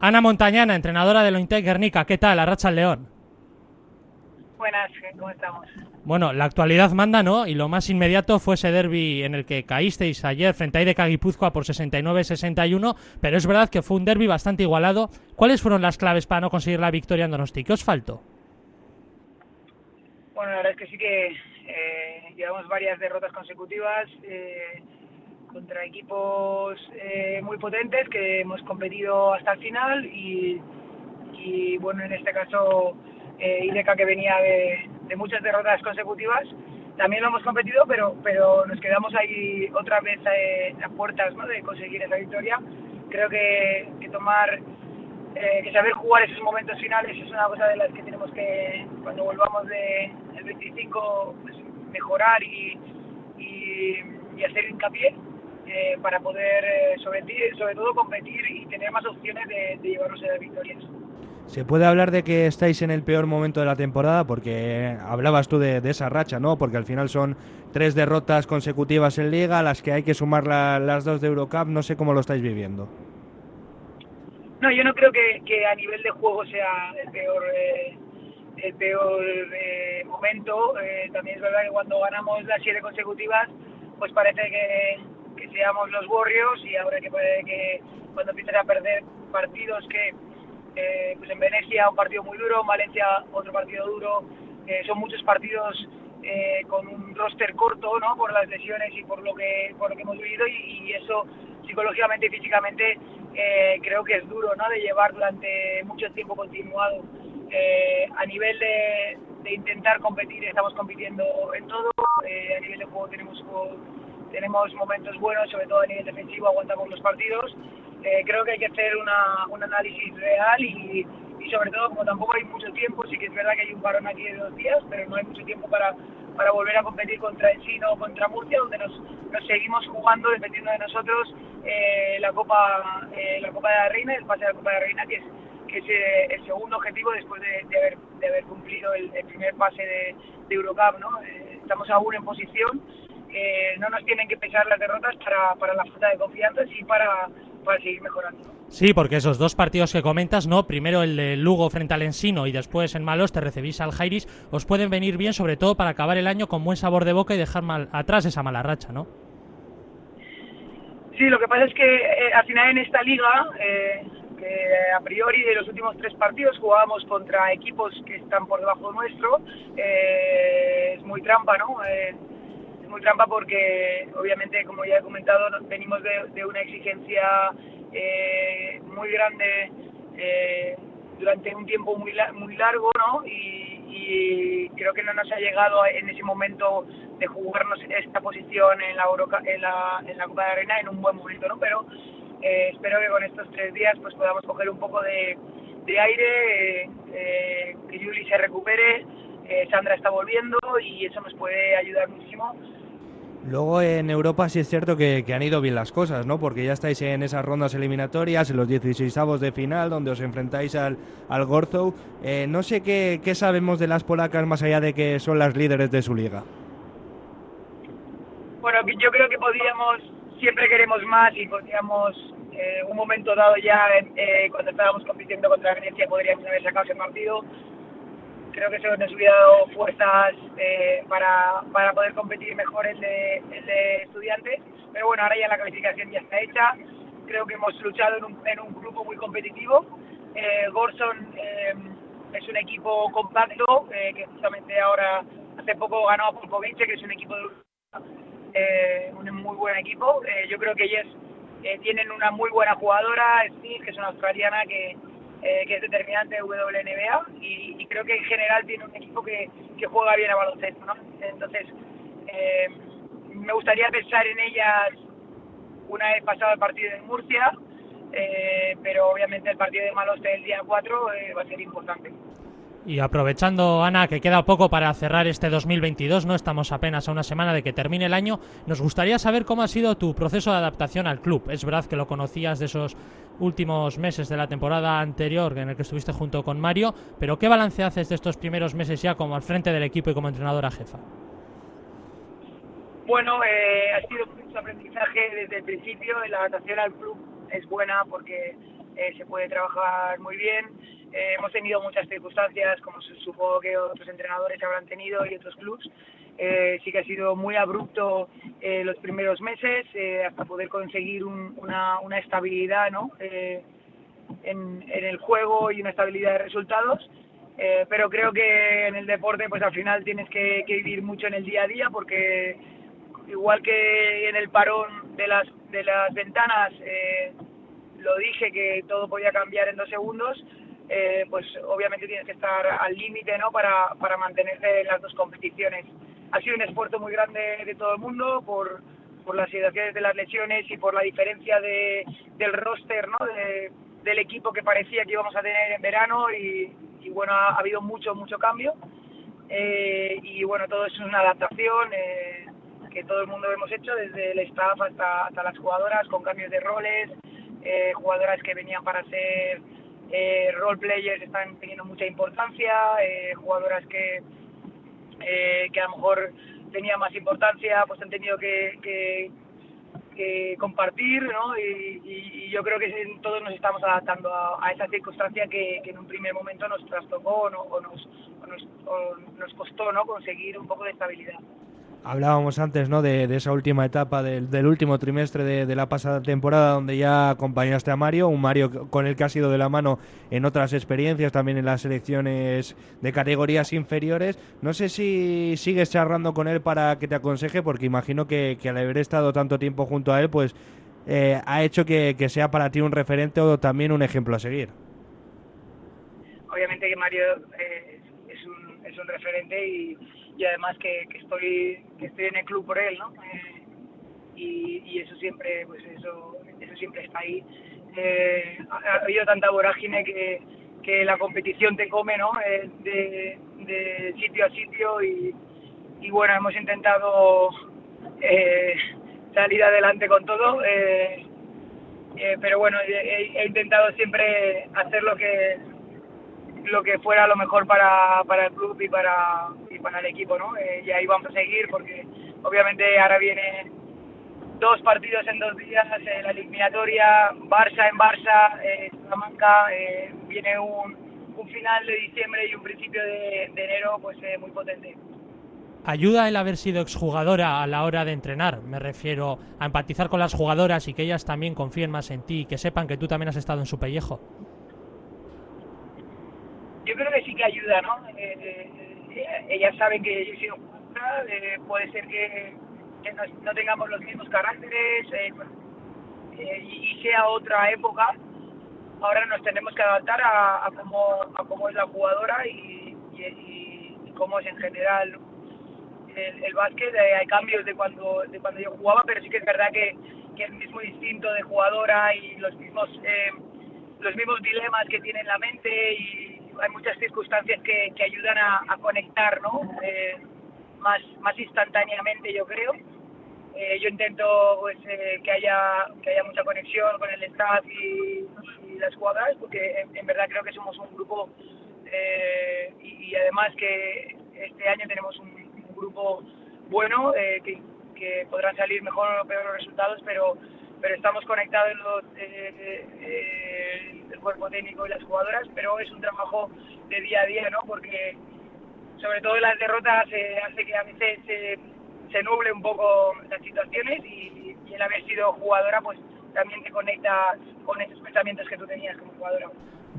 Ana Montañana, entrenadora de Lointec Guernica, ¿qué tal? Arracha León. Buenas, ¿cómo estamos? Bueno, la actualidad manda, ¿no? Y lo más inmediato fue ese derby en el que caísteis ayer frente a Ideca Guipúzcoa por 69-61, pero es verdad que fue un derby bastante igualado. ¿Cuáles fueron las claves para no conseguir la victoria en Donosti? ¿Qué os faltó? Bueno, la verdad es que sí que eh, llevamos varias derrotas consecutivas eh, contra equipos eh, muy potentes que hemos competido hasta el final y, y bueno, en este caso eh, Ideca que venía de, muchas derrotas consecutivas. También lo hemos competido, pero, pero nos quedamos ahí otra vez eh, a puertas ¿no? de conseguir esa victoria. Creo que, que tomar, eh, que saber jugar esos momentos finales es una cosa de las que tenemos que, cuando volvamos de el 25, pues, mejorar y, y, hacer hincapié eh, para poder, sobre, sobre todo, competir y tener más opciones de, de llevarnos a las victorias. ¿Se puede hablar de que estáis en el peor momento de la temporada? Porque hablabas tú de, esa racha, ¿no? Porque al final son tres derrotas consecutivas en Liga, las que hay que sumar las dos de Eurocup. No sé cómo lo estáis viviendo. No, yo no creo que, a nivel de juego sea el peor, eh, el peor eh, momento. Eh, también es verdad que cuando ganamos las siete consecutivas, pues parece que, seamos los Warriors y ahora que que cuando empiecen a perder partidos que eh, pues en Venecia un partido muy duro, en Valencia otro partido duro, eh, son muchos partidos eh, con un roster corto, ¿no? Por las lesiones y por lo que por lo que hemos vivido y, eso psicológicamente y físicamente creo que es duro, ¿no? De llevar durante mucho tiempo continuado. a nivel de, de, intentar competir, estamos compitiendo en todo. a nivel de juego tenemos tenemos momentos buenos, sobre todo a nivel defensivo aguantamos los partidos eh, creo que hay que hacer una, un análisis real y, y, sobre todo como tampoco hay mucho tiempo, sí que es verdad que hay un parón aquí de dos días, pero no hay mucho tiempo para, para volver a competir contra el Chino o contra Murcia, donde nos, nos seguimos jugando, dependiendo de nosotros, eh, la Copa eh, la Copa de la Reina, el pase de la Copa de la Reina, que es, que es el segundo objetivo después de, de, haber, de haber cumplido el, primer pase de, de Eurocup. ¿no? estamos aún en posición, no nos tienen que pesar las derrotas para, para la falta de confianza y para para seguir mejorando. Sí, porque esos dos partidos que comentas, ¿no? Primero el de Lugo frente al Ensino y después en Malos te recibís al Jairis, os pueden venir bien, sobre todo para acabar el año con buen sabor de boca y dejar mal atrás esa mala racha, ¿no? Sí, lo que pasa es que eh, al final en esta liga, eh, que a priori de los últimos tres partidos jugábamos contra equipos que están por debajo nuestro, eh, es muy trampa, ¿no? Muy trampa porque obviamente, como ya he comentado, venimos de, una exigencia eh, muy grande eh, durante un tiempo muy, muy largo, ¿no? Y, creo que no nos ha llegado en ese momento de jugarnos esta posición en la, en la, en la Copa de Arena en un buen momento, ¿no? Pero eh, espero que con estos tres días pues podamos coger un poco de, de aire, que Juli se recupere, Sandra está volviendo y eso nos puede ayudar muchísimo Luego en Europa sí es cierto que, han ido bien las cosas, ¿no? Porque ya estáis en esas rondas eliminatorias, en los 16avos de final, donde os enfrentáis al, al Gorzow. Eh, no sé qué, sabemos de las polacas más allá de que son las líderes de su liga. Bueno, yo creo que podríamos, siempre queremos más y podríamos, eh, un momento dado ya, eh, cuando estábamos compitiendo contra Venecia, podríamos haber sacado ese partido creo que eso nos hubiera dado fuerzas eh, para, para poder competir mejor el de, el de estudiantes. Pero bueno, ahora ya la clasificación ya está hecha. Creo que hemos luchado en un, en un grupo muy competitivo. Eh, Gorson eh, es un equipo compacto eh, que justamente ahora hace poco ganó a Polkovice, que es un equipo de un muy buen equipo. yo creo que ellos tienen una muy buena jugadora, Steve, que es una australiana que eh, que es determinante de WNBA y, creo que en general tiene un equipo que, que juega bien a baloncesto, ¿no? Entonces, eh, me gustaría pensar en ellas una vez pasado el partido en Murcia, eh, pero obviamente el partido de Maloste el día 4 va a ser importante. Y aprovechando, Ana, que queda poco para cerrar este 2022, no estamos apenas a una semana de que termine el año, nos gustaría saber cómo ha sido tu proceso de adaptación al club. Es verdad que lo conocías de esos últimos meses de la temporada anterior en el que estuviste junto con Mario, pero ¿qué balance haces de estos primeros meses ya como al frente del equipo y como entrenadora jefa? Bueno, eh, ha sido mucho aprendizaje desde el principio. La adaptación al club es buena porque se puede trabajar muy bien. hemos tenido muchas circunstancias, como supongo que otros entrenadores habrán tenido y otros clubs. sí que ha sido muy abrupto los primeros meses hasta poder conseguir una, estabilidad ¿no? en, el juego y una estabilidad de resultados. Eh, pero creo que en el deporte pues al final tienes que, vivir mucho en el día a día porque igual que en el parón de las, ventanas eh, lo dije que todo podía cambiar en dos segundos, eh, pues obviamente tienes que estar al límite ¿no? para, para mantenerte en las dos competiciones. Ha sido un esfuerzo muy grande de todo el mundo por, por las situaciones de las lesiones y por la diferencia de, del roster ¿no? del equipo que parecía que íbamos a tener en verano y, y bueno, ha, habido mucho, mucho cambio. Eh, y bueno, todo es una adaptación eh, que todo el mundo hemos hecho, desde el staff hasta, hasta las jugadoras, con cambios de roles, eh, jugadoras que venían para ser role players están teniendo mucha importancia, jugadoras que, que a lo mejor tenían más importancia, pues han tenido que compartir, ¿no? Y, yo creo que todos nos estamos adaptando a, esa circunstancia que, en un primer momento nos trastocó o, nos, nos, costó, ¿no? Conseguir un poco de estabilidad. Hablábamos antes ¿no? de, esa última etapa del, último trimestre de, la pasada temporada donde ya acompañaste a Mario, un Mario con el que has ido de la mano en otras experiencias, también en las selecciones de categorías inferiores. No sé si sigues charlando con él para que te aconseje, porque imagino que, al haber estado tanto tiempo junto a él, pues eh, ha hecho que, sea para ti un referente o también un ejemplo a seguir. Obviamente que Mario eh, es, un, es un referente y y además que, estoy que estoy en el club por él, ¿no? Eh, y, eso siempre pues eso eso siempre está ahí. Eh, ha, habido tanta vorágine que, que la competición te come, ¿no? Eh, de, sitio a sitio y, y bueno hemos intentado salir adelante con todo. pero bueno, he, he intentado siempre hacer lo que lo que fuera lo mejor para, para el club y para, para el equipo, ¿no? Eh, y ahí vamos a seguir porque obviamente ahora viene dos partidos en dos días, eh, la eliminatoria, Barça en Barça, eh, Salamanca, eh, viene un, un, final de diciembre y un principio de, enero pues muy potente. ¿Ayuda el haber sido exjugadora a la hora de entrenar? Me refiero a empatizar con las jugadoras y que ellas también confíen más en ti y que sepan que tú también has estado en su pellejo yo creo que sí que ayuda, ¿no? Eh, eh, eh, ellas saben que yo he sido jugadora, puede ser que, no, tengamos los mismos caracteres y, sea otra época. Ahora nos tenemos que adaptar a, cómo, a cómo es la jugadora y, cómo es en general el, el básquet. hay cambios de cuando, de cuando yo jugaba, pero sí que es verdad que, que el mismo instinto de jugadora y los mismos, los mismos dilemas que tiene en la mente y hay muchas circunstancias que, que ayudan a, conectar ¿no? Eh, más, más instantáneamente, yo creo. Eh, yo intento pues, eh, que, haya, que haya mucha conexión con el staff y, las jugadoras, porque en, verdad creo que somos un grupo y, además que este año tenemos un, grupo bueno, que, que podrán salir mejor o peor los resultados, pero pero estamos conectados los, eh, eh, el cuerpo técnico y las jugadoras, pero es un trabajo de día a día, ¿no? Porque sobre todo las derrotas eh, hace que a veces se nuble un poco las situaciones y, y el haber sido jugadora pues también te conecta con esos pensamientos que tú tenías como jugadora.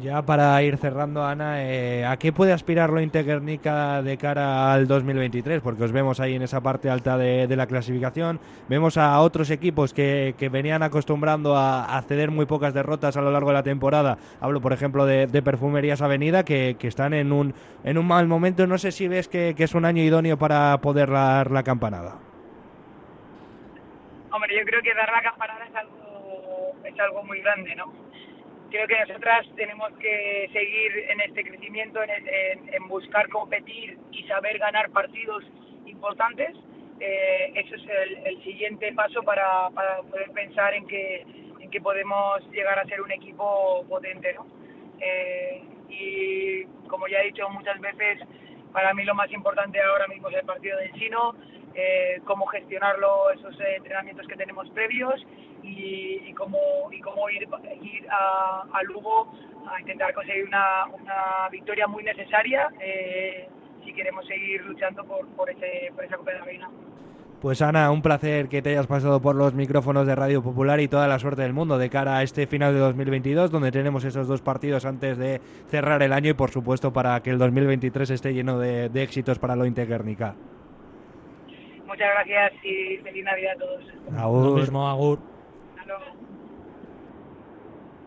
Ya para ir cerrando, Ana, eh, ¿a qué puede aspirar lo Interguernica de cara al 2023? Porque os vemos ahí en esa parte alta de, la clasificación. Vemos a otros equipos que, venían acostumbrando a, ceder muy pocas derrotas a lo largo de la temporada. Hablo, por ejemplo, de, Perfumerías Avenida, que, están en un, en un mal momento. No sé si ves que, es un año idóneo para poder dar la campanada. Hombre, yo creo que dar la campanada es algo, es algo muy grande, ¿no? Creo que nosotras tenemos que seguir en este crecimiento, en, buscar competir y saber ganar partidos importantes. Eh, eso es el, siguiente paso para, poder pensar en que, en que podemos llegar a ser un equipo potente. ¿no? Eh, y como ya he dicho muchas veces, para mí lo más importante ahora mismo es el partido del chino, eh, cómo gestionarlo, esos eh, entrenamientos que tenemos previos y, cómo, y cómo ir, a, a, Lugo a intentar conseguir una, una victoria muy necesaria eh, si queremos seguir luchando por, por, ese, por esa Copa de la Reina. Pues Ana, un placer que te hayas pasado por los micrófonos de Radio Popular y toda la suerte del mundo de cara a este final de 2022, donde tenemos esos dos partidos antes de cerrar el año y por supuesto para que el 2023 esté lleno de, de éxitos para lo Guernica. Muchas gracias y feliz Navidad a todos. Agur. Lo mismo, Agur. Hasta luego.